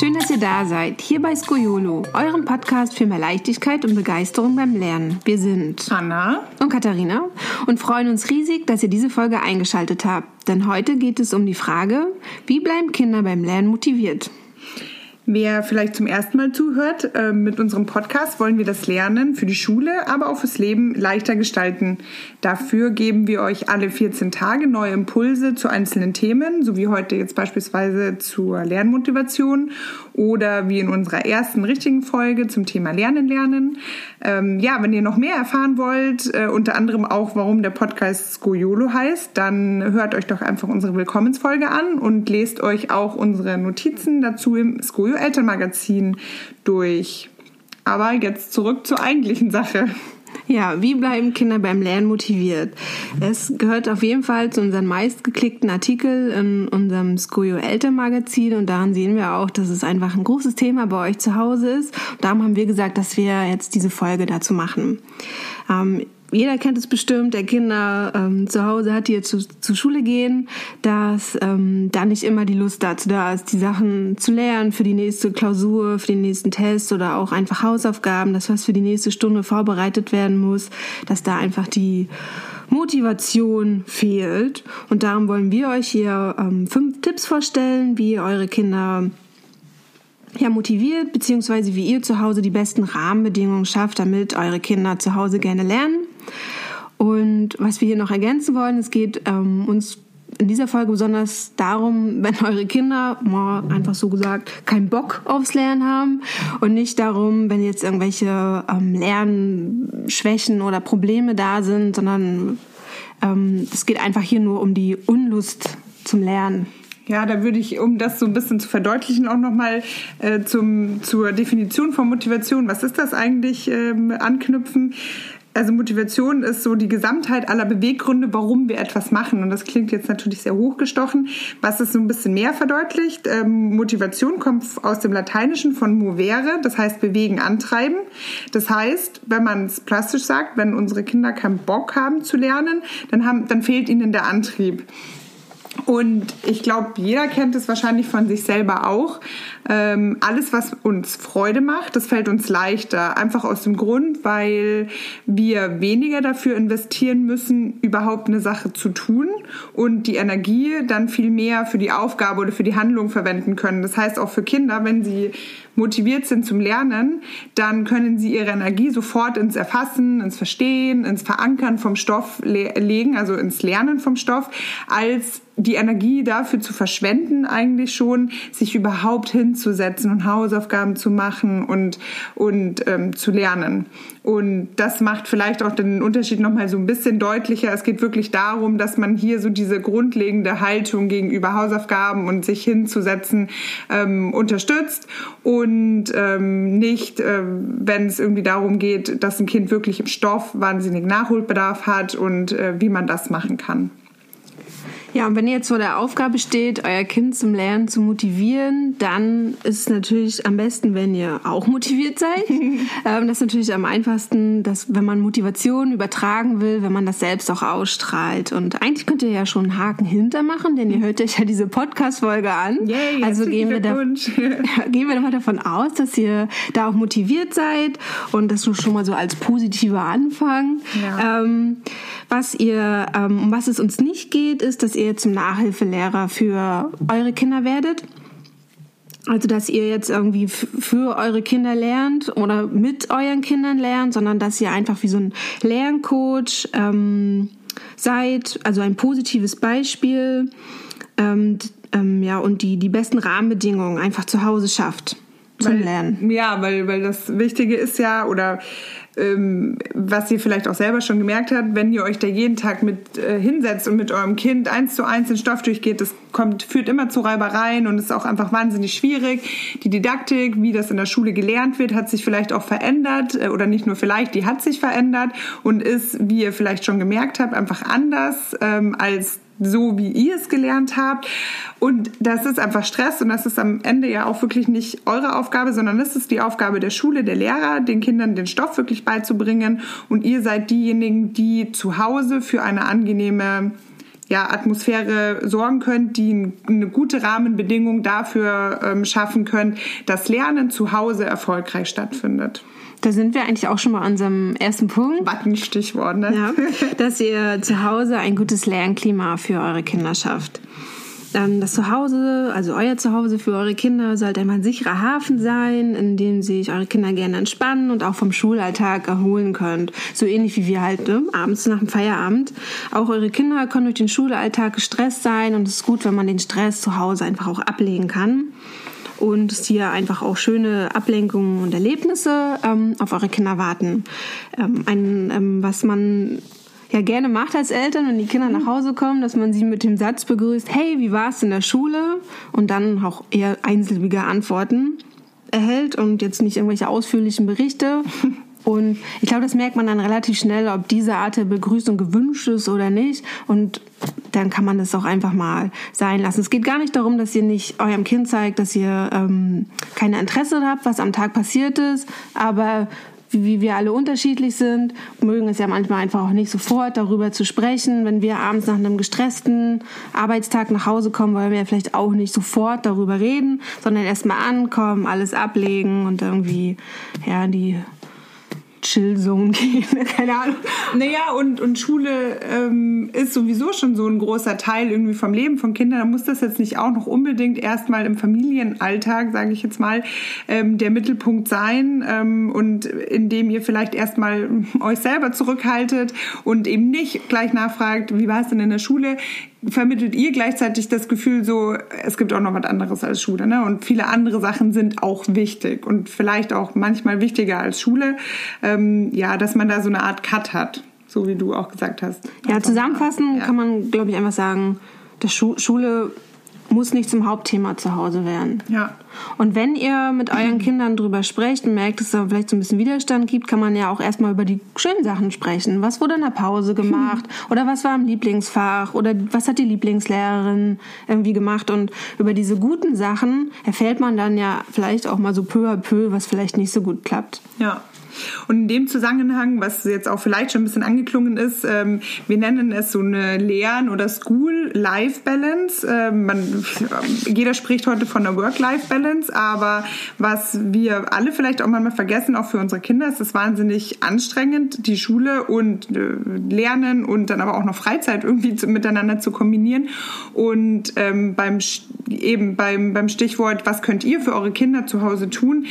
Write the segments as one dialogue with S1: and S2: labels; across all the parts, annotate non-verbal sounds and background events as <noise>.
S1: Schön, dass ihr da seid. Hier bei Skoyolo, eurem Podcast für mehr Leichtigkeit und Begeisterung beim Lernen. Wir sind
S2: Anna
S1: und Katharina und freuen uns riesig, dass ihr diese Folge eingeschaltet habt. Denn heute geht es um die Frage, wie bleiben Kinder beim Lernen motiviert?
S2: Wer vielleicht zum ersten Mal zuhört, äh, mit unserem Podcast wollen wir das Lernen für die Schule, aber auch fürs Leben leichter gestalten. Dafür geben wir euch alle 14 Tage neue Impulse zu einzelnen Themen, so wie heute jetzt beispielsweise zur Lernmotivation oder wie in unserer ersten richtigen Folge zum Thema Lernen lernen. Ähm, ja, wenn ihr noch mehr erfahren wollt, äh, unter anderem auch, warum der Podcast Skoyolo heißt, dann hört euch doch einfach unsere Willkommensfolge an und lest euch auch unsere Notizen dazu im Skoyo Elternmagazin durch. Aber jetzt zurück zur eigentlichen Sache.
S1: Ja, wie bleiben Kinder beim Lernen motiviert? Es gehört auf jeden Fall zu unseren meistgeklickten Artikel in unserem Skoyo Elternmagazin und daran sehen wir auch, dass es einfach ein großes Thema bei euch zu Hause ist. Darum haben wir gesagt, dass wir jetzt diese Folge dazu machen. Ähm, jeder kennt es bestimmt, der Kinder ähm, zu Hause hat, die jetzt zu, zur Schule gehen, dass ähm, da nicht immer die Lust dazu da ist, die Sachen zu lernen für die nächste Klausur, für den nächsten Test oder auch einfach Hausaufgaben, das was für die nächste Stunde vorbereitet werden muss, dass da einfach die Motivation fehlt. Und darum wollen wir euch hier ähm, fünf Tipps vorstellen, wie ihr eure Kinder ja, motiviert, beziehungsweise wie ihr zu Hause die besten Rahmenbedingungen schafft, damit eure Kinder zu Hause gerne lernen. Und was wir hier noch ergänzen wollen, es geht ähm, uns in dieser Folge besonders darum, wenn eure Kinder, mal einfach so gesagt, keinen Bock aufs Lernen haben und nicht darum, wenn jetzt irgendwelche ähm, Lernschwächen oder Probleme da sind, sondern ähm, es geht einfach hier nur um die Unlust zum Lernen.
S2: Ja, da würde ich, um das so ein bisschen zu verdeutlichen, auch nochmal äh, zur Definition von Motivation, was ist das eigentlich, ähm, anknüpfen. Also Motivation ist so die Gesamtheit aller Beweggründe, warum wir etwas machen. Und das klingt jetzt natürlich sehr hochgestochen. Was es so ein bisschen mehr verdeutlicht, ähm, Motivation kommt aus dem Lateinischen von movere, das heißt bewegen, antreiben. Das heißt, wenn man es plastisch sagt, wenn unsere Kinder keinen Bock haben zu lernen, dann, haben, dann fehlt ihnen der Antrieb. Und ich glaube, jeder kennt es wahrscheinlich von sich selber auch. Ähm, alles, was uns Freude macht, das fällt uns leichter. Einfach aus dem Grund, weil wir weniger dafür investieren müssen, überhaupt eine Sache zu tun und die Energie dann viel mehr für die Aufgabe oder für die Handlung verwenden können. Das heißt auch für Kinder, wenn sie motiviert sind zum Lernen, dann können sie ihre Energie sofort ins Erfassen, ins Verstehen, ins Verankern vom Stoff le legen, also ins Lernen vom Stoff, als die Energie dafür zu verschwenden, eigentlich schon, sich überhaupt hinzusetzen und Hausaufgaben zu machen und, und ähm, zu lernen. Und das macht vielleicht auch den Unterschied nochmal so ein bisschen deutlicher. Es geht wirklich darum, dass man hier so diese grundlegende Haltung gegenüber Hausaufgaben und sich hinzusetzen ähm, unterstützt und ähm, nicht, ähm, wenn es irgendwie darum geht, dass ein Kind wirklich im Stoff wahnsinnig Nachholbedarf hat und äh, wie man das machen kann.
S1: Ja, und wenn ihr jetzt vor der Aufgabe steht, euer Kind zum Lernen zu motivieren, dann ist es natürlich am besten, wenn ihr auch motiviert seid. <laughs> ähm, das ist natürlich am einfachsten, dass wenn man Motivation übertragen will, wenn man das selbst auch ausstrahlt. Und eigentlich könnt ihr ja schon einen Haken hintermachen, denn ihr hört euch ja diese Podcast-Folge an.
S2: Yay,
S1: also gehen wir, da, <laughs> gehen wir mal davon aus, dass ihr da auch motiviert seid und das schon mal so als positiver Anfang. Ja. Ähm, was ihr, ähm, um was es uns nicht geht, ist, dass ihr zum Nachhilfelehrer für eure Kinder werdet. Also, dass ihr jetzt irgendwie für eure Kinder lernt oder mit euren Kindern lernt, sondern dass ihr einfach wie so ein Lerncoach ähm, seid, also ein positives Beispiel ähm, ähm, ja, und die, die besten Rahmenbedingungen einfach zu Hause schafft zum
S2: weil,
S1: Lernen.
S2: Ja, weil, weil das Wichtige ist ja, oder ähm, was ihr vielleicht auch selber schon gemerkt habt, wenn ihr euch da jeden Tag mit äh, hinsetzt und mit eurem Kind eins zu eins den Stoff durchgeht, das kommt, führt immer zu Reibereien und ist auch einfach wahnsinnig schwierig. Die Didaktik, wie das in der Schule gelernt wird, hat sich vielleicht auch verändert äh, oder nicht nur vielleicht, die hat sich verändert und ist, wie ihr vielleicht schon gemerkt habt, einfach anders ähm, als so, wie ihr es gelernt habt. Und das ist einfach Stress und das ist am Ende ja auch wirklich nicht eure Aufgabe, sondern das ist die Aufgabe der Schule, der Lehrer, den Kindern den Stoff wirklich beizubringen. Und ihr seid diejenigen, die zu Hause für eine angenehme ja, Atmosphäre sorgen könnt, die eine gute Rahmenbedingung dafür ähm, schaffen könnt, dass Lernen zu Hause erfolgreich stattfindet.
S1: Da sind wir eigentlich auch schon mal an unserem ersten Punkt.
S2: Button-Stichwort, ne?
S1: Ja, <laughs> dass ihr zu Hause ein gutes Lernklima für eure Kinder schafft. Dann das Zuhause, also euer Zuhause für eure Kinder, sollte einmal ein sicherer Hafen sein, in dem sich eure Kinder gerne entspannen und auch vom Schulalltag erholen könnt. So ähnlich wie wir halt ne? abends nach dem Feierabend. Auch eure Kinder können durch den Schulalltag gestresst sein und es ist gut, wenn man den Stress zu Hause einfach auch ablegen kann und es hier einfach auch schöne Ablenkungen und Erlebnisse ähm, auf eure Kinder warten. Ähm, ein, ähm, was man ja gerne macht als Eltern, wenn die Kinder nach Hause kommen, dass man sie mit dem Satz begrüßt, hey, wie war es in der Schule? Und dann auch eher einsilbige Antworten erhält und jetzt nicht irgendwelche ausführlichen Berichte. <laughs> Und ich glaube, das merkt man dann relativ schnell, ob diese Art der Begrüßung gewünscht ist oder nicht. Und dann kann man das auch einfach mal sein lassen. Es geht gar nicht darum, dass ihr nicht eurem Kind zeigt, dass ihr ähm, kein Interesse habt, was am Tag passiert ist. Aber wie wir alle unterschiedlich sind, mögen es ja manchmal einfach auch nicht sofort darüber zu sprechen. Wenn wir abends nach einem gestressten Arbeitstag nach Hause kommen, wollen wir ja vielleicht auch nicht sofort darüber reden, sondern erstmal ankommen, alles ablegen und irgendwie ja die Chill-Zone gehen, keine Ahnung.
S2: Naja, und, und Schule ähm, ist sowieso schon so ein großer Teil irgendwie vom Leben von Kindern. Da muss das jetzt nicht auch noch unbedingt erstmal im Familienalltag, sage ich jetzt mal, ähm, der Mittelpunkt sein ähm, und indem ihr vielleicht erstmal euch selber zurückhaltet und eben nicht gleich nachfragt, wie war es denn in der Schule? Vermittelt ihr gleichzeitig das Gefühl so, es gibt auch noch was anderes als Schule, ne? Und viele andere Sachen sind auch wichtig und vielleicht auch manchmal wichtiger als Schule. Ähm, ja, dass man da so eine Art Cut hat, so wie du auch gesagt hast.
S1: Ja, zusammenfassen ja. kann man, glaube ich, einfach sagen, dass Schule muss nicht zum Hauptthema zu Hause werden.
S2: Ja.
S1: Und wenn ihr mit euren <clears throat> Kindern drüber sprecht und merkt, dass es da vielleicht so ein bisschen Widerstand gibt, kann man ja auch erstmal über die schönen Sachen sprechen. Was wurde in der Pause gemacht? Oder was war im Lieblingsfach? Oder was hat die Lieblingslehrerin irgendwie gemacht? Und über diese guten Sachen erfährt man dann ja vielleicht auch mal so peu à peu, was vielleicht nicht so gut klappt.
S2: Ja. Und in dem Zusammenhang, was jetzt auch vielleicht schon ein bisschen angeklungen ist, ähm, wir nennen es so eine Lern- oder School-Life-Balance. Ähm, man, jeder spricht heute von einer Work-Life-Balance, aber was wir alle vielleicht auch manchmal vergessen, auch für unsere Kinder, ist es wahnsinnig anstrengend, die Schule und äh, Lernen und dann aber auch noch Freizeit irgendwie zu, miteinander zu kombinieren. Und ähm, beim eben beim, beim Stichwort, was könnt ihr für eure Kinder zu Hause tun,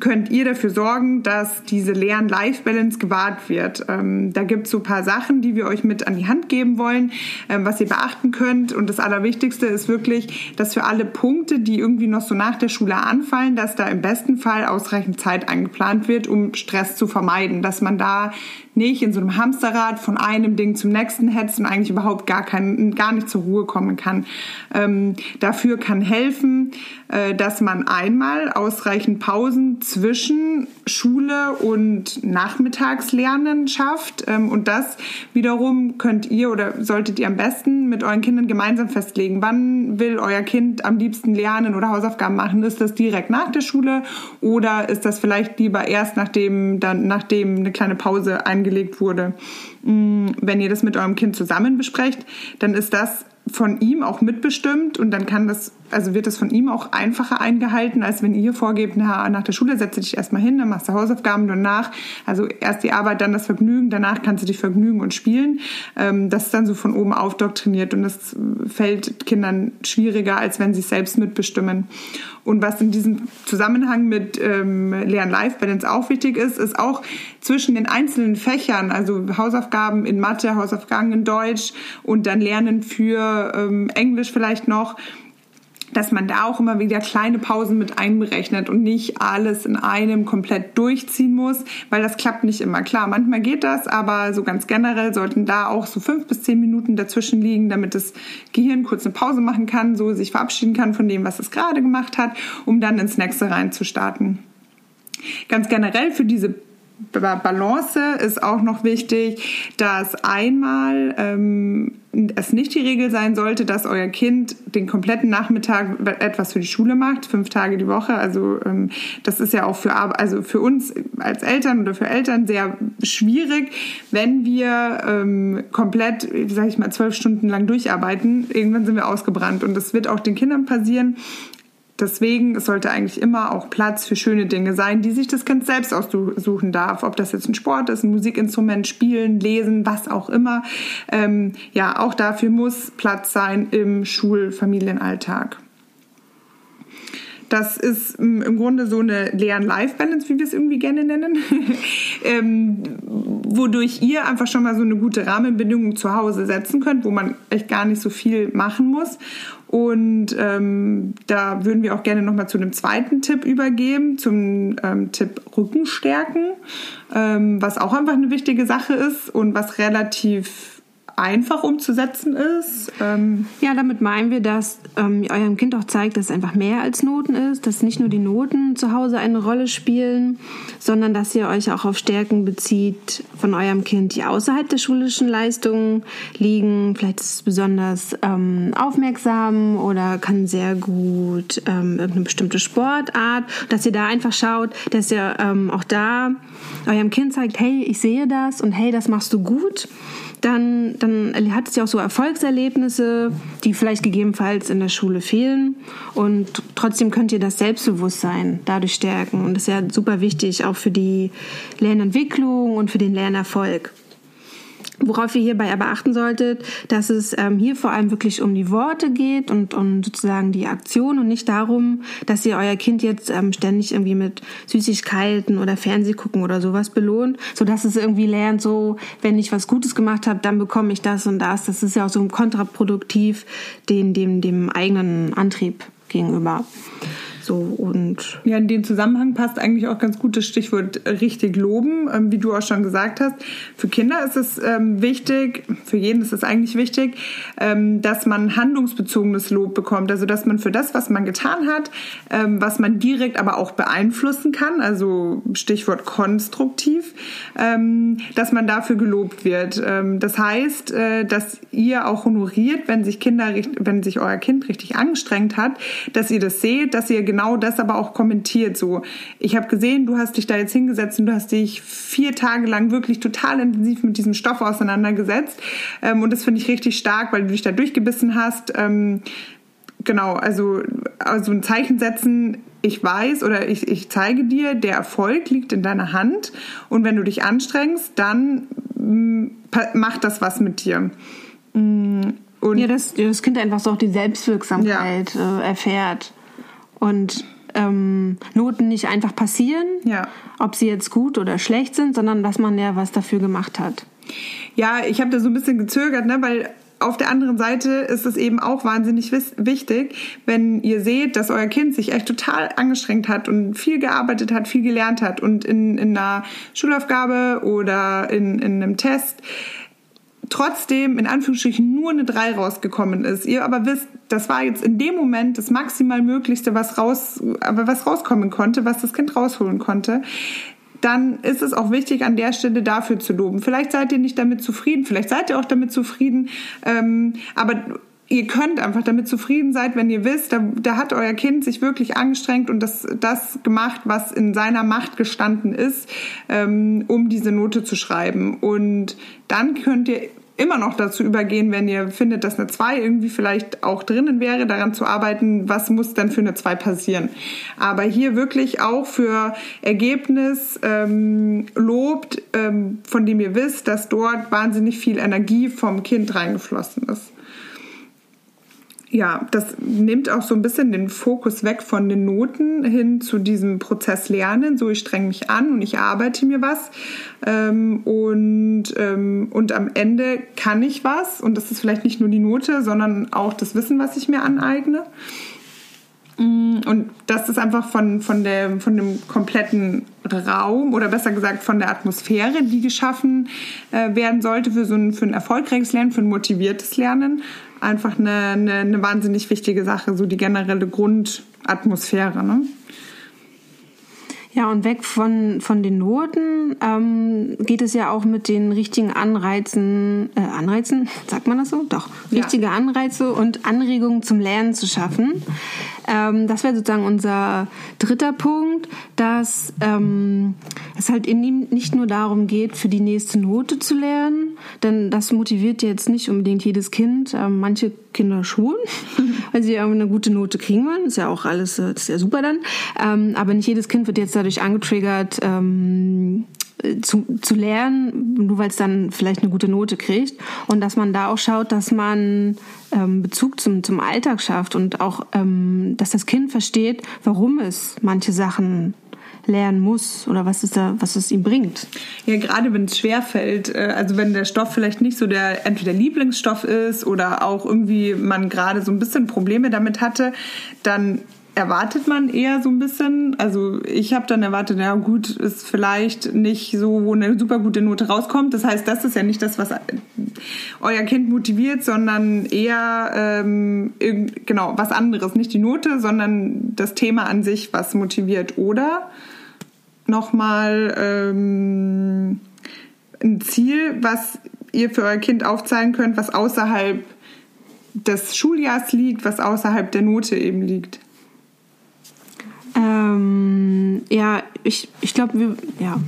S2: könnt ihr dafür sorgen, dass diese Lern-Life-Balance gewahrt wird. Ähm, da gibt es so ein paar Sachen, die wir euch mit an die Hand geben wollen, ähm, was ihr beachten könnt. Und das Allerwichtigste ist wirklich, dass für alle Punkte, die irgendwie noch so nach der Schule anfallen, dass da im besten Fall ausreichend Zeit eingeplant wird, um Stress zu vermeiden, dass man da nicht in so einem Hamsterrad von einem Ding zum nächsten hetzt und eigentlich überhaupt gar, kein, gar nicht zur Ruhe kommen kann. Ähm, dafür kann helfen, äh, dass man einmal ausreichend Pausen zwischen Schule und Nachmittagslernen schafft. Ähm, und das wiederum könnt ihr oder solltet ihr am besten mit euren Kindern gemeinsam festlegen. Wann will euer Kind am liebsten lernen oder Hausaufgaben machen? Ist das direkt nach der Schule oder ist das vielleicht lieber erst nachdem, dann, nachdem eine kleine Pause eingegangen angelegt wurde. Mm, wenn ihr das mit eurem Kind zusammen besprecht, dann ist das von ihm auch mitbestimmt und dann kann das, also wird das von ihm auch einfacher eingehalten, als wenn ihr vorgebt, na, nach der Schule setze dich erstmal hin, dann machst du Hausaufgaben danach, also erst die Arbeit, dann das Vergnügen, danach kannst du dich vergnügen und spielen. Ähm, das ist dann so von oben aufdoktriniert und das fällt Kindern schwieriger, als wenn sie es selbst mitbestimmen. Und was in diesem Zusammenhang mit ähm, Lern-Life-Balance auch wichtig ist, ist auch zwischen den einzelnen Fächern, also Hausaufgaben in Mathe, Hausaufgaben in Deutsch und dann Lernen für ähm, Englisch vielleicht noch, dass man da auch immer wieder kleine Pausen mit einberechnet und nicht alles in einem komplett durchziehen muss, weil das klappt nicht immer. Klar, manchmal geht das, aber so ganz generell sollten da auch so fünf bis zehn Minuten dazwischen liegen, damit das Gehirn kurz eine Pause machen kann, so sich verabschieden kann von dem, was es gerade gemacht hat, um dann ins nächste reinzustarten. Ganz generell für diese Balance ist auch noch wichtig, dass einmal ähm, es nicht die Regel sein sollte, dass euer Kind den kompletten Nachmittag etwas für die Schule macht, fünf Tage die Woche. Also ähm, das ist ja auch für also für uns als Eltern oder für Eltern sehr schwierig, wenn wir ähm, komplett, sage ich mal, zwölf Stunden lang durcharbeiten. Irgendwann sind wir ausgebrannt und das wird auch den Kindern passieren. Deswegen, es sollte eigentlich immer auch Platz für schöne Dinge sein, die sich das Kind selbst aussuchen darf. Ob das jetzt ein Sport ist, ein Musikinstrument, Spielen, Lesen, was auch immer. Ähm, ja, auch dafür muss Platz sein im Schulfamilienalltag. Das ist im Grunde so eine Lern-Life-Balance, wie wir es irgendwie gerne nennen, <laughs> ähm, wodurch ihr einfach schon mal so eine gute Rahmenbedingung zu Hause setzen könnt, wo man echt gar nicht so viel machen muss. Und ähm, da würden wir auch gerne nochmal zu einem zweiten Tipp übergeben, zum ähm, Tipp Rückenstärken, ähm, was auch einfach eine wichtige Sache ist und was relativ einfach umzusetzen ist.
S1: Ähm ja, damit meinen wir, dass ähm, eurem Kind auch zeigt, dass es einfach mehr als Noten ist, dass nicht nur die Noten zu Hause eine Rolle spielen, sondern dass ihr euch auch auf Stärken bezieht von eurem Kind, die außerhalb der schulischen Leistungen liegen. Vielleicht ist es besonders ähm, aufmerksam oder kann sehr gut ähm, irgendeine bestimmte Sportart, dass ihr da einfach schaut, dass ihr ähm, auch da eurem Kind zeigt, hey, ich sehe das und hey, das machst du gut dann, dann hat es ja auch so Erfolgserlebnisse, die vielleicht gegebenenfalls in der Schule fehlen. Und trotzdem könnt ihr das Selbstbewusstsein dadurch stärken. Und das ist ja super wichtig, auch für die Lernentwicklung und für den Lernerfolg. Worauf ihr hierbei aber achten solltet, dass es ähm, hier vor allem wirklich um die Worte geht und um sozusagen die Aktion und nicht darum, dass ihr euer Kind jetzt ähm, ständig irgendwie mit Süßigkeiten oder Fernseh gucken oder sowas belohnt, so dass es irgendwie lernt, so wenn ich was Gutes gemacht habe, dann bekomme ich das und das. Das ist ja auch so kontraproduktiv den dem dem eigenen Antrieb gegenüber. So und
S2: ja, in dem Zusammenhang passt eigentlich auch ganz gut das Stichwort richtig loben, ähm, wie du auch schon gesagt hast. Für Kinder ist es ähm, wichtig, für jeden ist es eigentlich wichtig, ähm, dass man handlungsbezogenes Lob bekommt. Also dass man für das, was man getan hat, was man direkt aber auch beeinflussen kann, also Stichwort konstruktiv, dass man dafür gelobt wird. Das heißt, äh, dass ihr auch honoriert, wenn sich Kinder, wenn sich euer Kind richtig angestrengt hat, dass ihr das seht, dass ihr genau genau das aber auch kommentiert. So, ich habe gesehen, du hast dich da jetzt hingesetzt und du hast dich vier Tage lang wirklich total intensiv mit diesem Stoff auseinandergesetzt. Ähm, und das finde ich richtig stark, weil du dich da durchgebissen hast. Ähm, genau, also, also ein Zeichen setzen, ich weiß oder ich, ich zeige dir, der Erfolg liegt in deiner Hand. Und wenn du dich anstrengst, dann mm, macht das was mit dir.
S1: Mm, und ja, dass das Kind einfach so auch die Selbstwirksamkeit ja. äh, erfährt und ähm, Noten nicht einfach passieren, ja. ob sie jetzt gut oder schlecht sind, sondern dass man ja was dafür gemacht hat.
S2: Ja, ich habe da so ein bisschen gezögert, ne, weil auf der anderen Seite ist es eben auch wahnsinnig wichtig, wenn ihr seht, dass euer Kind sich echt total angestrengt hat und viel gearbeitet hat, viel gelernt hat und in, in einer Schulaufgabe oder in, in einem Test trotzdem in Anführungsstrichen nur eine 3 rausgekommen ist, ihr aber wisst, das war jetzt in dem Moment das maximal Möglichste, was raus, aber was rauskommen konnte, was das Kind rausholen konnte, dann ist es auch wichtig, an der Stelle dafür zu loben. Vielleicht seid ihr nicht damit zufrieden, vielleicht seid ihr auch damit zufrieden, ähm, aber ihr könnt einfach damit zufrieden sein, wenn ihr wisst, da, da hat euer Kind sich wirklich angestrengt und das, das gemacht, was in seiner Macht gestanden ist, ähm, um diese Note zu schreiben. Und dann könnt ihr immer noch dazu übergehen, wenn ihr findet, dass eine 2 irgendwie vielleicht auch drinnen wäre, daran zu arbeiten, was muss denn für eine 2 passieren. Aber hier wirklich auch für Ergebnis ähm, lobt, ähm, von dem ihr wisst, dass dort wahnsinnig viel Energie vom Kind reingeflossen ist ja, das nimmt auch so ein bisschen den Fokus weg von den Noten hin zu diesem Prozess Lernen. So, ich streng mich an und ich arbeite mir was. Ähm, und, ähm, und am Ende kann ich was. Und das ist vielleicht nicht nur die Note, sondern auch das Wissen, was ich mir aneigne. Mm, und das ist einfach von, von, der, von dem kompletten Raum oder besser gesagt von der Atmosphäre, die geschaffen äh, werden sollte für so ein, für ein erfolgreiches Lernen, für ein motiviertes Lernen, einfach eine, eine, eine wahnsinnig wichtige Sache, so die generelle Grundatmosphäre. Ne?
S1: Ja, und weg von, von den Noten ähm, geht es ja auch mit den richtigen Anreizen, äh, Anreizen, <laughs> sagt man das so? Doch, richtige ja. Anreize und Anregungen zum Lernen zu schaffen. Ähm, das wäre sozusagen unser dritter Punkt, dass ähm, es halt in ihm nicht nur darum geht, für die nächste Note zu lernen, denn das motiviert jetzt nicht unbedingt jedes Kind. Ähm, manche Kinder schon, <laughs> weil sie eine gute Note kriegen wollen. Ist ja auch alles, äh, ist ja super dann. Ähm, aber nicht jedes Kind wird jetzt dadurch angetriggert, ähm, zu, zu lernen, nur weil es dann vielleicht eine gute Note kriegt. Und dass man da auch schaut, dass man ähm, Bezug zum, zum Alltag schafft und auch, ähm, dass das Kind versteht, warum es manche Sachen lernen muss oder was es da, was es ihm bringt.
S2: Ja, gerade wenn es schwerfällt, äh, also wenn der Stoff vielleicht nicht so der entweder Lieblingsstoff ist oder auch irgendwie man gerade so ein bisschen Probleme damit hatte, dann erwartet man eher so ein bisschen. Also ich habe dann erwartet, ja gut, ist vielleicht nicht so, wo eine super gute Note rauskommt. Das heißt, das ist ja nicht das, was euer Kind motiviert, sondern eher ähm, genau was anderes. Nicht die Note, sondern das Thema an sich, was motiviert. Oder nochmal ähm, ein Ziel, was ihr für euer Kind aufzeigen könnt, was außerhalb des Schuljahrs liegt, was außerhalb der Note eben liegt.
S1: Ähm, ja, ich, ich glaube, wir, ja,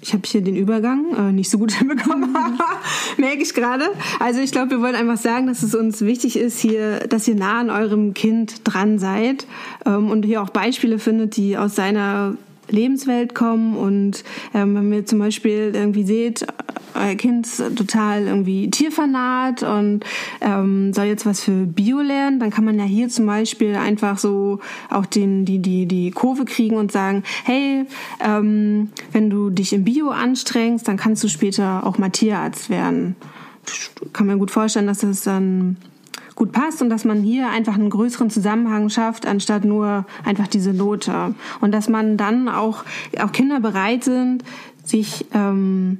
S1: ich habe hier den Übergang äh, nicht so gut <laughs> hinbekommen, <laughs> merke ich gerade. Also ich glaube, wir wollen einfach sagen, dass es uns wichtig ist, hier, dass ihr nah an eurem Kind dran seid ähm, und hier auch Beispiele findet, die aus seiner Lebenswelt kommen und ähm, wenn ihr zum Beispiel irgendwie seht, euer Kind ist total irgendwie tierfanat und ähm, soll jetzt was für Bio lernen, dann kann man ja hier zum Beispiel einfach so auch den, die, die, die Kurve kriegen und sagen, hey, ähm, wenn du dich im Bio anstrengst, dann kannst du später auch mal Tierarzt werden. Kann mir gut vorstellen, dass das dann gut passt und dass man hier einfach einen größeren Zusammenhang schafft, anstatt nur einfach diese Note. Und dass man dann auch, auch Kinder bereit sind, sich ähm,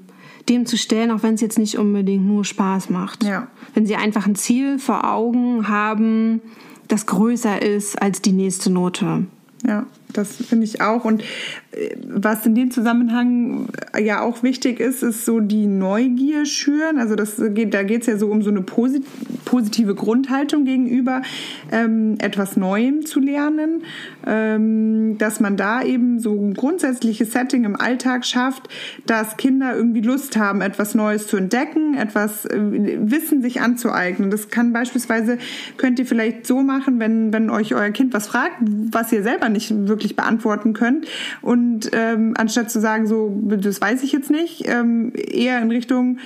S1: dem zu stellen, auch wenn es jetzt nicht unbedingt nur Spaß macht. Ja. Wenn sie einfach ein Ziel vor Augen haben, das größer ist als die nächste Note.
S2: Ja, das finde ich auch. Und was in dem Zusammenhang ja auch wichtig ist, ist so die Neugier schüren. Also das geht, da geht es ja so um so eine positive Grundhaltung gegenüber ähm, etwas Neuem zu lernen, ähm, dass man da eben so ein grundsätzliches Setting im Alltag schafft, dass Kinder irgendwie Lust haben, etwas Neues zu entdecken, etwas äh, Wissen sich anzueignen. Das kann beispielsweise könnt ihr vielleicht so machen, wenn wenn euch euer Kind was fragt, was ihr selber nicht wirklich beantworten könnt und ähm, anstatt zu sagen so das weiß ich jetzt nicht, ähm, eher in Richtung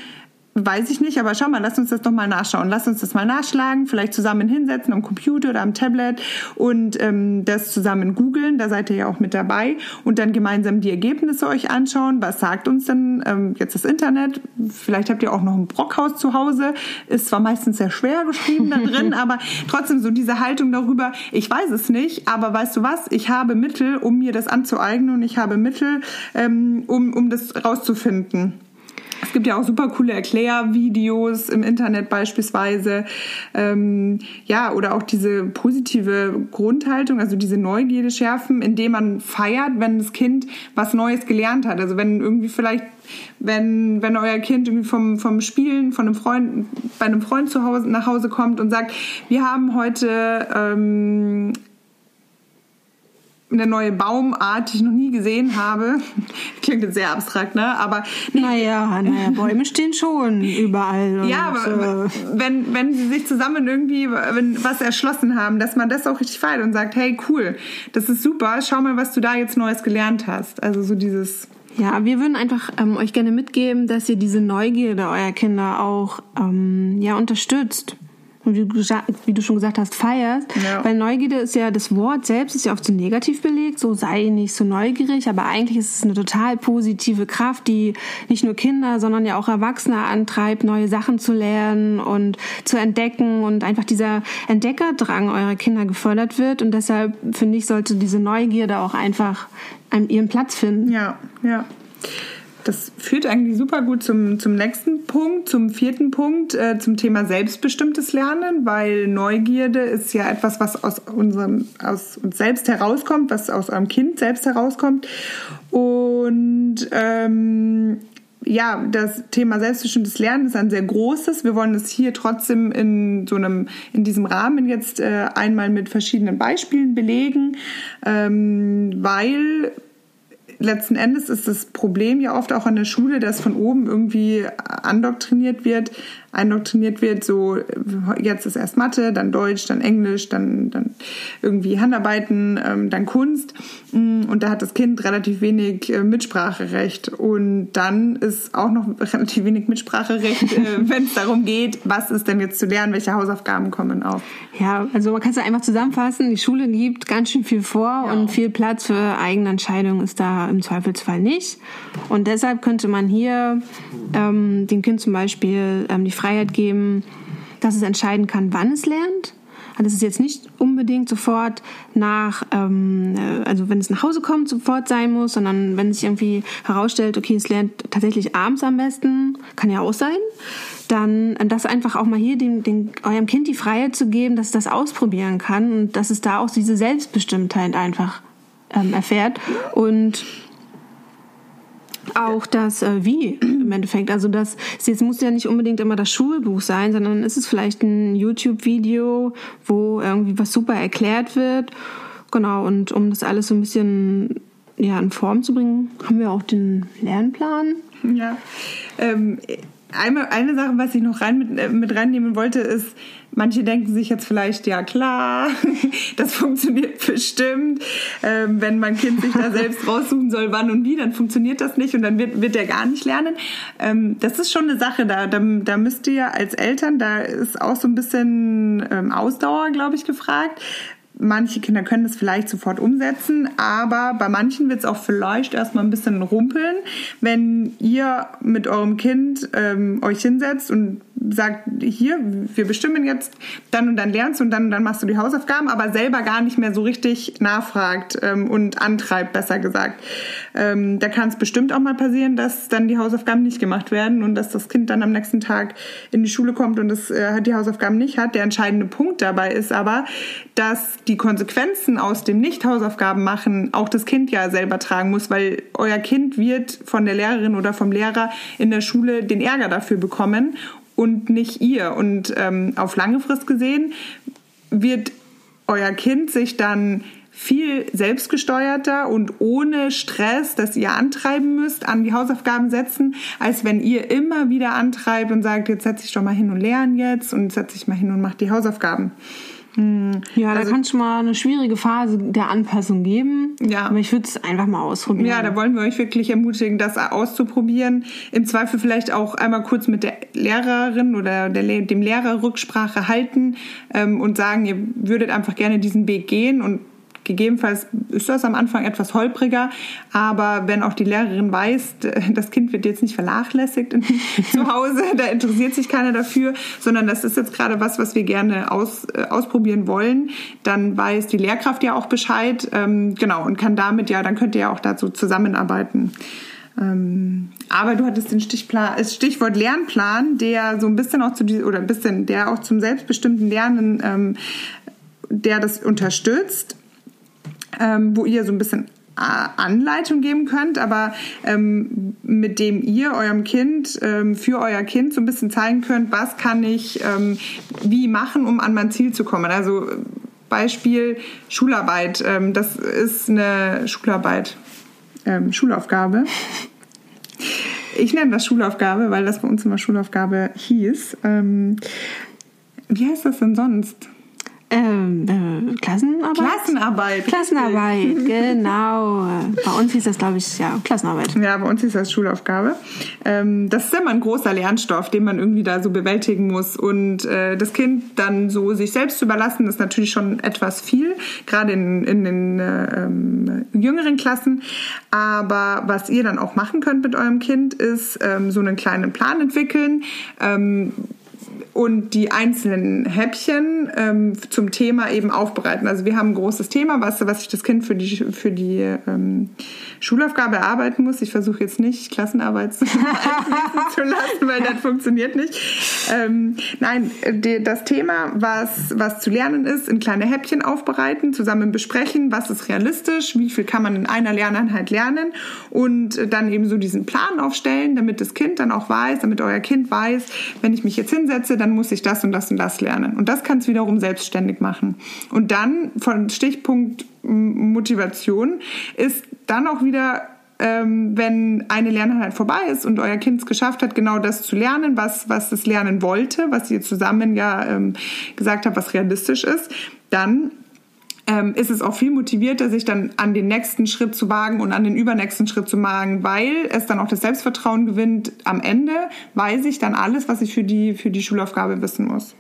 S2: Weiß ich nicht, aber schau mal, lass uns das doch mal nachschauen. Lass uns das mal nachschlagen, vielleicht zusammen hinsetzen am Computer oder am Tablet und ähm, das zusammen googeln. Da seid ihr ja auch mit dabei und dann gemeinsam die Ergebnisse euch anschauen. Was sagt uns denn ähm, jetzt das Internet? Vielleicht habt ihr auch noch ein Brockhaus zu Hause. Ist zwar meistens sehr schwer geschrieben da drin, <laughs> aber trotzdem so diese Haltung darüber, ich weiß es nicht, aber weißt du was? Ich habe Mittel, um mir das anzueignen und ich habe Mittel, ähm, um, um das rauszufinden. Es gibt ja auch super coole Erklärvideos im Internet beispielsweise. Ähm, ja, oder auch diese positive Grundhaltung, also diese Neugierde schärfen, indem man feiert, wenn das Kind was Neues gelernt hat. Also wenn irgendwie vielleicht, wenn, wenn euer Kind irgendwie vom, vom Spielen von einem Freund, bei einem Freund zu Hause, nach Hause kommt und sagt, wir haben heute ähm, eine neue Baumart, die ich noch nie gesehen habe. <laughs> Klingt jetzt sehr abstrakt, ne? Aber
S1: nee. naja, naja, <laughs> Bäume stehen schon überall.
S2: ja, aber äh, wenn wenn sie sich zusammen irgendwie wenn, was erschlossen haben, dass man das auch richtig feiert und sagt, hey cool, das ist super, schau mal, was du da jetzt Neues gelernt hast. Also so dieses
S1: ja, wir würden einfach ähm, euch gerne mitgeben, dass ihr diese Neugierde eurer Kinder auch ähm, ja unterstützt wie du, wie du schon gesagt hast, feierst. Ja. Weil Neugierde ist ja, das Wort selbst ist ja oft so negativ belegt, so sei nicht so neugierig, aber eigentlich ist es eine total positive Kraft, die nicht nur Kinder, sondern ja auch Erwachsene antreibt, neue Sachen zu lernen und zu entdecken und einfach dieser Entdeckerdrang eurer Kinder gefördert wird. Und deshalb finde ich, sollte diese Neugierde auch einfach ihren Platz finden.
S2: Ja, ja. Das führt eigentlich super gut zum, zum nächsten Punkt, zum vierten Punkt, äh, zum Thema selbstbestimmtes Lernen, weil Neugierde ist ja etwas, was aus, unserem, aus uns selbst herauskommt, was aus eurem Kind selbst herauskommt. Und ähm, ja, das Thema selbstbestimmtes Lernen ist ein sehr großes. Wir wollen es hier trotzdem in so einem, in diesem Rahmen jetzt äh, einmal mit verschiedenen Beispielen belegen, ähm, weil letzten Endes ist das Problem ja oft auch an der Schule, dass von oben irgendwie andoktriniert wird, eindoktriniert wird, so jetzt ist erst Mathe, dann Deutsch, dann Englisch, dann, dann irgendwie Handarbeiten, ähm, dann Kunst. Mm, und da hat das Kind relativ wenig äh, Mitspracherecht. Und dann ist auch noch <laughs> relativ wenig Mitspracherecht, äh, <laughs> wenn es darum geht, was ist denn jetzt zu lernen, welche Hausaufgaben kommen auf.
S1: Ja, also man kann es einfach zusammenfassen, die Schule gibt ganz schön viel vor ja. und viel Platz für eigene Entscheidungen ist da im Zweifelsfall nicht. Und deshalb könnte man hier ähm, dem Kind zum Beispiel ähm, die Freiheit geben, dass es entscheiden kann, wann es lernt. Also es ist jetzt nicht unbedingt sofort nach, ähm, äh, also wenn es nach Hause kommt, sofort sein muss, sondern wenn sich irgendwie herausstellt, okay, es lernt tatsächlich abends am besten, kann ja auch sein, dann das einfach auch mal hier dem, dem, eurem Kind die Freiheit zu geben, dass es das ausprobieren kann und dass es da auch diese Selbstbestimmtheit einfach ähm, erfährt und auch das äh, Wie im Endeffekt. Also das jetzt muss ja nicht unbedingt immer das Schulbuch sein, sondern ist es vielleicht ein YouTube-Video, wo irgendwie was super erklärt wird. Genau, und um das alles so ein bisschen ja, in Form zu bringen, haben wir auch den Lernplan.
S2: Ja. Ähm, eine, eine Sache, was ich noch rein mit, äh, mit reinnehmen wollte, ist, manche denken sich jetzt vielleicht, ja klar, <laughs> das funktioniert bestimmt. Ähm, wenn mein Kind sich da selbst <laughs> raussuchen soll, wann und wie, dann funktioniert das nicht und dann wird, wird er gar nicht lernen. Ähm, das ist schon eine Sache, da, da, da müsst ihr als Eltern, da ist auch so ein bisschen ähm, Ausdauer, glaube ich, gefragt. Manche Kinder können das vielleicht sofort umsetzen, aber bei manchen wird es auch vielleicht erstmal ein bisschen rumpeln, wenn ihr mit eurem Kind ähm, euch hinsetzt und sagt, hier, wir bestimmen jetzt, dann und dann lernst du und dann und dann machst du die Hausaufgaben, aber selber gar nicht mehr so richtig nachfragt ähm, und antreibt, besser gesagt. Ähm, da kann es bestimmt auch mal passieren, dass dann die Hausaufgaben nicht gemacht werden und dass das Kind dann am nächsten Tag in die Schule kommt und das äh, die Hausaufgaben nicht hat. Der entscheidende Punkt dabei ist aber, dass die Konsequenzen aus dem Nicht-Hausaufgaben machen auch das Kind ja selber tragen muss, weil euer Kind wird von der Lehrerin oder vom Lehrer in der Schule den Ärger dafür bekommen und nicht ihr. Und ähm, auf lange Frist gesehen wird euer Kind sich dann viel selbstgesteuerter und ohne Stress, dass ihr antreiben müsst, an die Hausaufgaben setzen, als wenn ihr immer wieder antreibt und sagt, jetzt setz dich doch mal hin und lern jetzt und setz dich mal hin und mach die Hausaufgaben.
S1: Hm. Ja, also, da kann es schon mal eine schwierige Phase der Anpassung geben. Ja. Aber ich würde es einfach mal ausprobieren.
S2: Ja, da wollen wir euch wirklich ermutigen, das auszuprobieren. Im Zweifel vielleicht auch einmal kurz mit der Lehrerin oder der, dem Lehrer Rücksprache halten ähm, und sagen, ihr würdet einfach gerne diesen Weg gehen und Gegebenenfalls ist das am Anfang etwas holpriger, aber wenn auch die Lehrerin weiß, <laughs> das Kind wird jetzt nicht vernachlässigt <laughs> zu Hause, da interessiert sich keiner dafür, sondern das ist jetzt gerade was, was wir gerne aus, äh, ausprobieren wollen, dann weiß die Lehrkraft ja auch Bescheid, ähm, genau, und kann damit ja, dann könnt ihr ja auch dazu zusammenarbeiten. Ähm, aber du hattest den Stichplan, das Stichwort Lernplan, der so ein bisschen auch zu oder ein bisschen, der auch zum selbstbestimmten Lernen, ähm, der das unterstützt ähm, wo ihr so ein bisschen äh, Anleitung geben könnt, aber ähm, mit dem ihr eurem Kind ähm, für euer Kind so ein bisschen zeigen könnt, was kann ich ähm, wie machen, um an mein Ziel zu kommen. Also Beispiel Schularbeit. Ähm, das ist eine Schularbeit, ähm, Schulaufgabe. Ich nenne das Schulaufgabe, weil das bei uns immer Schulaufgabe hieß. Ähm, wie heißt das denn sonst?
S1: Ähm, äh, Klassenarbeit?
S2: Klassenarbeit.
S1: Klassenarbeit, <laughs> genau. Bei uns hieß das, glaube ich, ja, Klassenarbeit.
S2: Ja, bei uns hieß das Schulaufgabe. Ähm, das ist immer ein großer Lernstoff, den man irgendwie da so bewältigen muss. Und äh, das Kind dann so sich selbst zu überlassen, ist natürlich schon etwas viel, gerade in, in den äh, ähm, jüngeren Klassen. Aber was ihr dann auch machen könnt mit eurem Kind, ist ähm, so einen kleinen Plan entwickeln. Und die einzelnen Häppchen ähm, zum Thema eben aufbereiten. Also wir haben ein großes Thema, was, was sich das Kind für die, für die ähm, Schulaufgabe erarbeiten muss. Ich versuche jetzt nicht Klassenarbeit zu, <laughs> zu lassen, weil das funktioniert nicht. Ähm, nein, die, das Thema, was, was zu lernen ist, in kleine Häppchen aufbereiten, zusammen besprechen, was ist realistisch, wie viel kann man in einer Lerneinheit lernen und dann eben so diesen Plan aufstellen, damit das Kind dann auch weiß, damit euer Kind weiß, wenn ich mich jetzt hinsetze, dann muss ich das und das und das lernen. Und das kann es wiederum selbstständig machen. Und dann von Stichpunkt Motivation ist dann auch wieder ähm, wenn eine Lerneinheit vorbei ist und euer Kind es geschafft hat, genau das zu lernen, was, was es lernen wollte, was ihr zusammen ja ähm, gesagt habt, was realistisch ist, dann ähm, ist es auch viel motivierter, sich dann an den nächsten Schritt zu wagen und an den übernächsten Schritt zu wagen, weil es dann auch das Selbstvertrauen gewinnt. Am Ende weiß ich dann alles, was ich für die, für die Schulaufgabe wissen muss.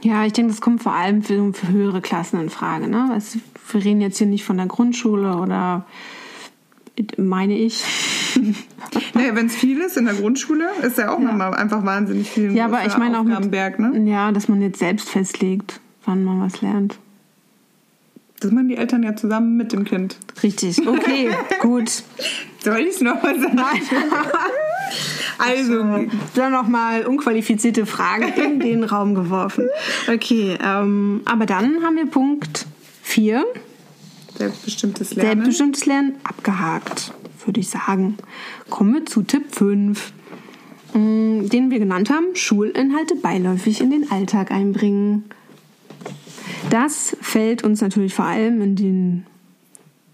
S1: Ja, ich denke, das kommt vor allem für, für höhere Klassen in Frage. Ne? Also, wir reden jetzt hier nicht von der Grundschule oder meine ich. <laughs>
S2: naja, wenn es viel ist in der Grundschule, ist ja auch ja. nochmal einfach wahnsinnig viel.
S1: Ja, aber ich meine auch mit, ne? Ja, dass man jetzt selbst festlegt, wann man was lernt.
S2: Das machen die Eltern ja zusammen mit dem Kind.
S1: Richtig, okay, <laughs> gut.
S2: Soll ich es nochmal sagen? Nein. <laughs>
S1: Also, dann nochmal unqualifizierte Fragen in den Raum geworfen. Okay, ähm, aber dann haben wir Punkt 4.
S2: Selbstbestimmtes Lernen.
S1: Selbstbestimmtes Lernen abgehakt, würde ich sagen. Kommen wir zu Tipp 5, mm, den wir genannt haben, Schulinhalte beiläufig in den Alltag einbringen. Das fällt uns natürlich vor allem in den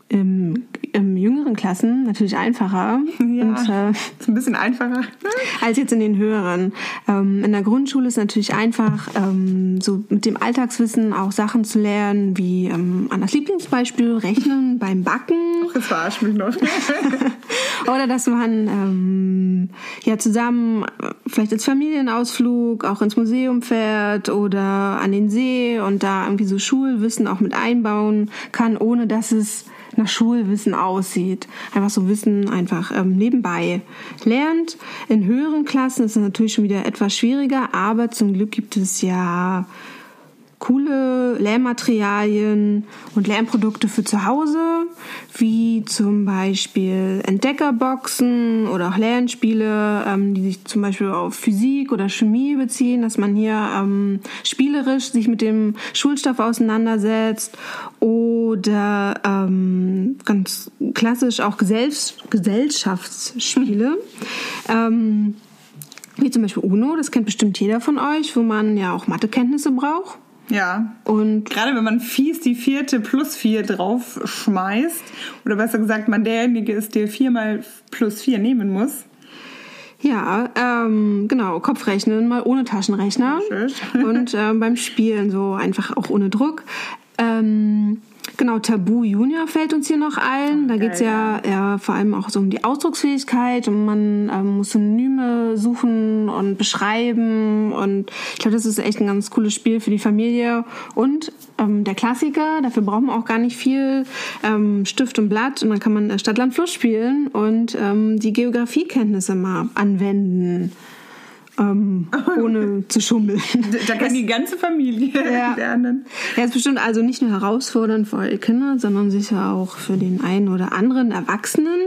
S1: im, im jüngeren Klassen natürlich einfacher.
S2: Ja, und, äh, ist ein bisschen einfacher. <laughs>
S1: als jetzt in den höheren. Ähm, in der Grundschule ist es natürlich einfach, ähm, so mit dem Alltagswissen auch Sachen zu lernen, wie ähm, an das Lieblingsbeispiel Rechnen <laughs> beim Backen.
S2: Ach, das verarscht mich noch. <laughs>
S1: Oder dass man ähm, ja zusammen vielleicht als Familienausflug auch ins Museum fährt oder an den See und da irgendwie so Schulwissen auch mit einbauen kann, ohne dass es nach Schulwissen aussieht. Einfach so Wissen einfach ähm, nebenbei lernt. In höheren Klassen ist es natürlich schon wieder etwas schwieriger, aber zum Glück gibt es ja coole Lernmaterialien und Lernprodukte für zu Hause, wie zum Beispiel Entdeckerboxen oder auch Lernspiele, ähm, die sich zum Beispiel auf Physik oder Chemie beziehen, dass man hier ähm, spielerisch sich mit dem Schulstoff auseinandersetzt oder ähm, ganz klassisch auch Gesell Gesellschaftsspiele. ähm, wie zum Beispiel UNO, das kennt bestimmt jeder von euch, wo man ja auch Mathekenntnisse braucht.
S2: Ja. Und gerade wenn man fies die vierte plus vier drauf schmeißt, oder besser gesagt, man derjenige ist, der viermal plus vier nehmen muss.
S1: Ja, ähm, genau, Kopfrechnen mal ohne Taschenrechner. und ähm, beim Spielen so einfach auch ohne Druck. Ähm, Genau, Tabu Junior fällt uns hier noch ein. Da geht es ja, ja vor allem auch so um die Ausdrucksfähigkeit und man ähm, muss Synonyme suchen und beschreiben. Und ich glaube, das ist echt ein ganz cooles Spiel für die Familie. Und ähm, der Klassiker, dafür braucht man auch gar nicht viel ähm, Stift und Blatt und dann kann man Stadt, Land, Fluss spielen und ähm, die Geografiekenntnisse mal anwenden ähm, <laughs> ohne zu schummeln.
S2: Da kann die ganze Familie <laughs> ja. lernen.
S1: Ja, ist bestimmt also nicht nur herausfordernd für eure Kinder, sondern sicher auch für den einen oder anderen Erwachsenen.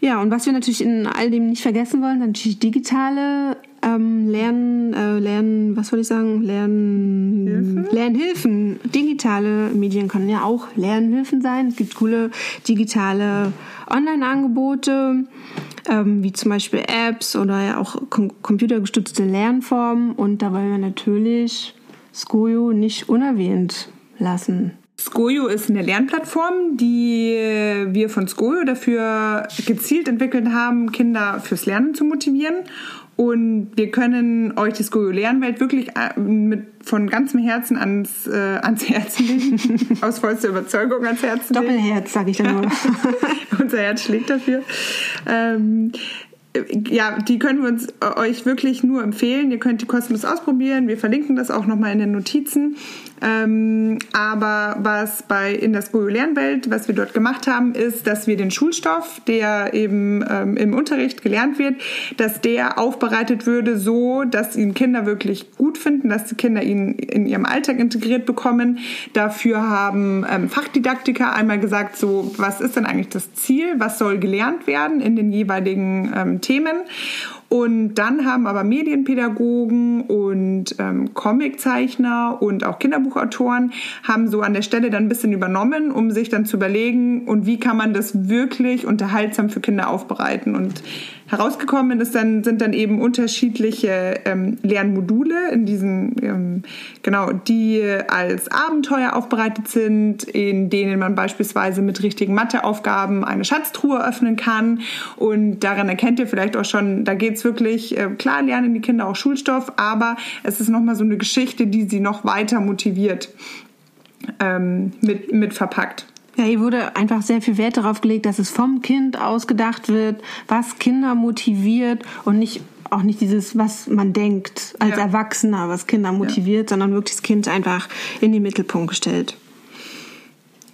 S1: Ja, und was wir natürlich in all dem nicht vergessen wollen, sind natürlich digitale ähm, Lernen, äh, Lernen, was soll ich sagen, Lernen, Hilfen? Lernhilfen. Digitale Medien können ja auch Lernhilfen sein. Es gibt coole digitale Online-Angebote ähm, wie zum Beispiel Apps oder ja auch com computergestützte Lernformen. Und da wollen wir natürlich Skojo nicht unerwähnt lassen.
S2: Skojo ist eine Lernplattform, die wir von Skojo dafür gezielt entwickelt haben, Kinder fürs Lernen zu motivieren. Und wir können euch die Skojo Lernwelt wirklich äh, mit, von ganzem Herzen ans, äh, ans Herz legen. <laughs> Aus vollster Überzeugung ans Herz
S1: legen. Doppelherz, sage ich dann nur. <laughs>
S2: Unser Herz schlägt dafür. Ähm, ja, die können wir uns äh, euch wirklich nur empfehlen. Ihr könnt die kostenlos ausprobieren. Wir verlinken das auch nochmal in den Notizen. Ähm, aber was bei in der Skojo Lernwelt, was wir dort gemacht haben, ist, dass wir den Schulstoff, der eben ähm, im Unterricht gelernt wird, dass der aufbereitet würde, so dass ihn Kinder wirklich gut finden, dass die Kinder ihn in ihrem Alltag integriert bekommen. Dafür haben ähm, Fachdidaktiker einmal gesagt, so was ist denn eigentlich das Ziel, was soll gelernt werden in den jeweiligen ähm, Themen und dann haben aber Medienpädagogen und ähm, Comiczeichner und auch Kinderbuchautoren haben so an der Stelle dann ein bisschen übernommen, um sich dann zu überlegen, und wie kann man das wirklich unterhaltsam für Kinder aufbereiten. Und herausgekommen ist dann, sind dann eben unterschiedliche ähm, Lernmodule in diesen, ähm, genau, die als Abenteuer aufbereitet sind, in denen man beispielsweise mit richtigen Matheaufgaben eine Schatztruhe öffnen kann. Und daran erkennt ihr vielleicht auch schon, da geht's wirklich, äh, klar lernen die Kinder auch Schulstoff, aber es ist nochmal so eine Geschichte, die sie noch weiter motiviert ähm, mit, mit verpackt.
S1: Ja, hier wurde einfach sehr viel Wert darauf gelegt, dass es vom Kind ausgedacht wird, was Kinder motiviert und nicht auch nicht dieses, was man denkt als ja. Erwachsener, was Kinder motiviert, ja. sondern wirklich das Kind einfach in den Mittelpunkt gestellt.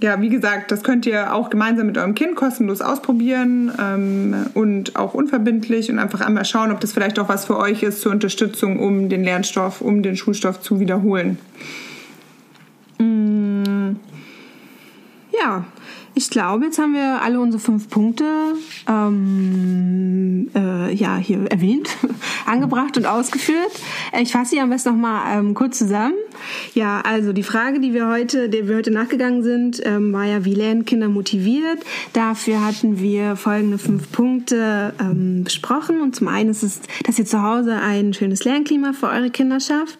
S2: Ja, wie gesagt, das könnt ihr auch gemeinsam mit eurem Kind kostenlos ausprobieren ähm, und auch unverbindlich und einfach einmal schauen, ob das vielleicht auch was für euch ist zur Unterstützung, um den Lernstoff, um den Schulstoff zu wiederholen.
S1: Mm. Ja, ich glaube, jetzt haben wir alle unsere fünf Punkte ähm, äh, ja, hier erwähnt, <laughs> angebracht und ausgeführt. Ich fasse sie am besten nochmal ähm, kurz zusammen. Ja, also die Frage, die wir heute, der wir heute nachgegangen sind, ähm, war ja, wie lernen Kinder motiviert? Dafür hatten wir folgende fünf Punkte ähm, besprochen. Und zum einen ist es, dass ihr zu Hause ein schönes Lernklima für eure Kinder schafft.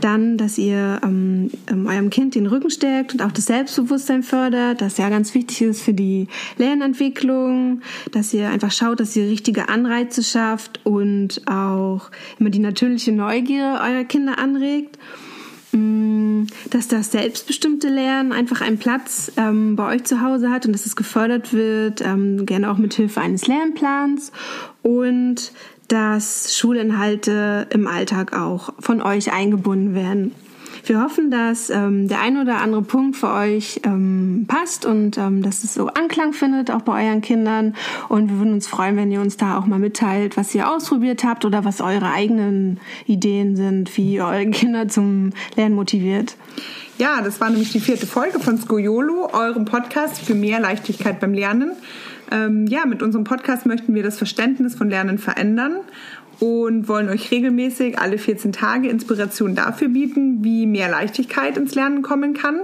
S1: Dann, dass ihr ähm, ähm, eurem Kind den Rücken stärkt und auch das Selbstbewusstsein fördert, das ja ganz wichtig ist für die Lernentwicklung, dass ihr einfach schaut, dass ihr richtige Anreize schafft und auch immer die natürliche Neugier eurer Kinder anregt dass das selbstbestimmte Lernen einfach einen Platz ähm, bei euch zu Hause hat und dass es gefördert wird, ähm, gerne auch mit Hilfe eines Lernplans und dass Schulinhalte im Alltag auch von euch eingebunden werden. Wir hoffen, dass ähm, der ein oder andere Punkt für euch ähm, passt und ähm, dass es so Anklang findet, auch bei euren Kindern. Und wir würden uns freuen, wenn ihr uns da auch mal mitteilt, was ihr ausprobiert habt oder was eure eigenen Ideen sind, wie ihr eure Kinder zum Lernen motiviert.
S2: Ja, das war nämlich die vierte Folge von Skoyolo, eurem Podcast für mehr Leichtigkeit beim Lernen. Ähm, ja, mit unserem Podcast möchten wir das Verständnis von Lernen verändern und wollen euch regelmäßig alle 14 Tage Inspiration dafür bieten, wie mehr Leichtigkeit ins Lernen kommen kann.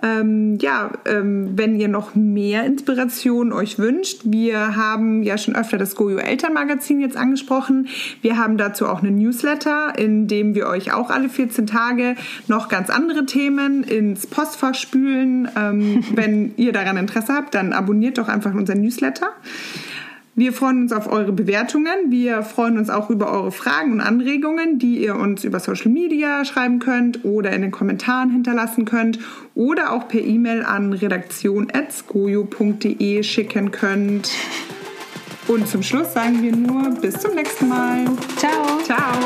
S2: Ähm, ja, ähm, wenn ihr noch mehr Inspiration euch wünscht, wir haben ja schon öfter das Goyo Elternmagazin jetzt angesprochen. Wir haben dazu auch einen Newsletter, in dem wir euch auch alle 14 Tage noch ganz andere Themen ins Postfach spülen. Ähm, <laughs> wenn ihr daran Interesse habt, dann abonniert doch einfach unseren Newsletter. Wir freuen uns auf eure Bewertungen. Wir freuen uns auch über eure Fragen und Anregungen, die ihr uns über Social Media schreiben könnt oder in den Kommentaren hinterlassen könnt oder auch per E-Mail an redaktion.skojo.de schicken könnt. Und zum Schluss sagen wir nur bis zum nächsten Mal.
S1: Ciao.
S2: Ciao.